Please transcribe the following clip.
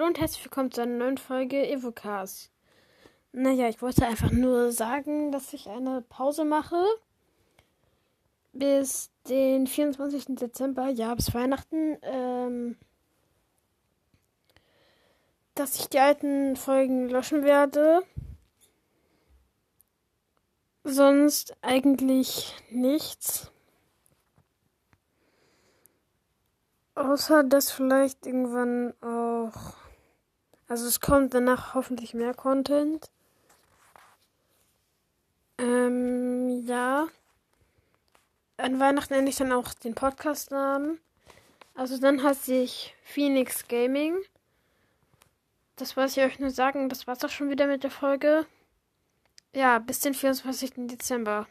Hallo und herzlich willkommen zu einer neuen Folge Evocast. Naja, ich wollte einfach nur sagen, dass ich eine Pause mache. Bis den 24. Dezember, ja, bis Weihnachten. Ähm, dass ich die alten Folgen löschen werde. Sonst eigentlich nichts. Außer dass vielleicht irgendwann auch also es kommt danach hoffentlich mehr Content. Ähm, ja. An Weihnachten endlich dann auch den Podcast-Namen. Also dann hat sich Phoenix Gaming. Das wollte ich euch nur sagen. Das war's auch schon wieder mit der Folge. Ja, bis den 24. Dezember.